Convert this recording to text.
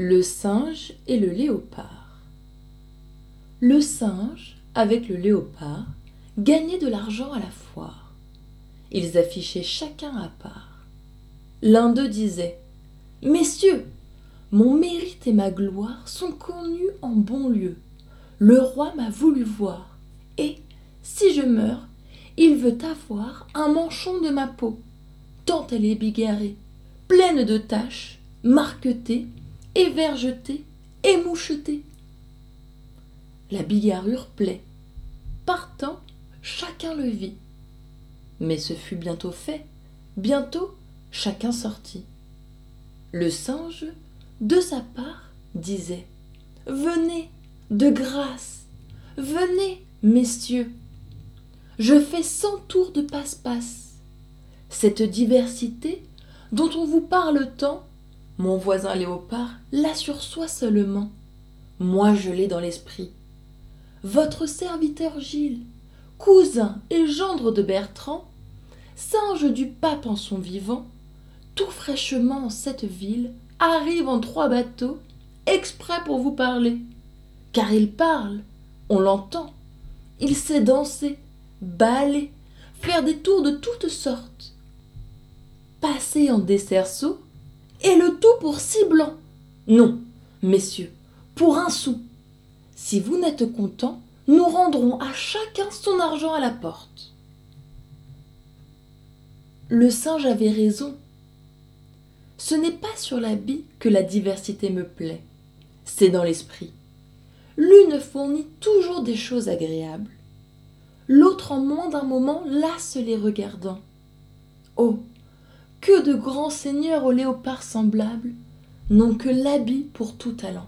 Le singe et le léopard. Le singe, avec le léopard, gagnaient de l'argent à la foire. Ils affichaient chacun à part. L'un d'eux disait Messieurs, mon mérite et ma gloire sont connus en bon lieu. Le roi m'a voulu voir, et, si je meurs, il veut avoir un manchon de ma peau, tant elle est bigarrée, pleine de taches, marquetée, évergetée et mouchetée. La bigarrure plaît. Partant, chacun le vit. Mais ce fut bientôt fait, bientôt chacun sortit. Le singe, de sa part, disait Venez, de grâce, venez, messieurs. Je fais cent tours de passe-passe. Cette diversité dont on vous parle tant, mon voisin léopard l'a sur soi seulement. Moi je l'ai dans l'esprit. Votre serviteur Gilles, cousin et gendre de Bertrand, singe du pape en son vivant, tout fraîchement en cette ville, arrive en trois bateaux, exprès pour vous parler. Car il parle, on l'entend. Il sait danser, baller, faire des tours de toutes sortes. Passer en des cerceaux, et le pour six blancs. Non, messieurs, pour un sou. Si vous n'êtes contents, nous rendrons à chacun son argent à la porte. Le singe avait raison. Ce n'est pas sur l'habit que la diversité me plaît, c'est dans l'esprit. L'une fournit toujours des choses agréables, l'autre en moins d'un moment lasse les regardants. Oh, de grands seigneurs aux léopards semblables n'ont que l'habit pour tout talent.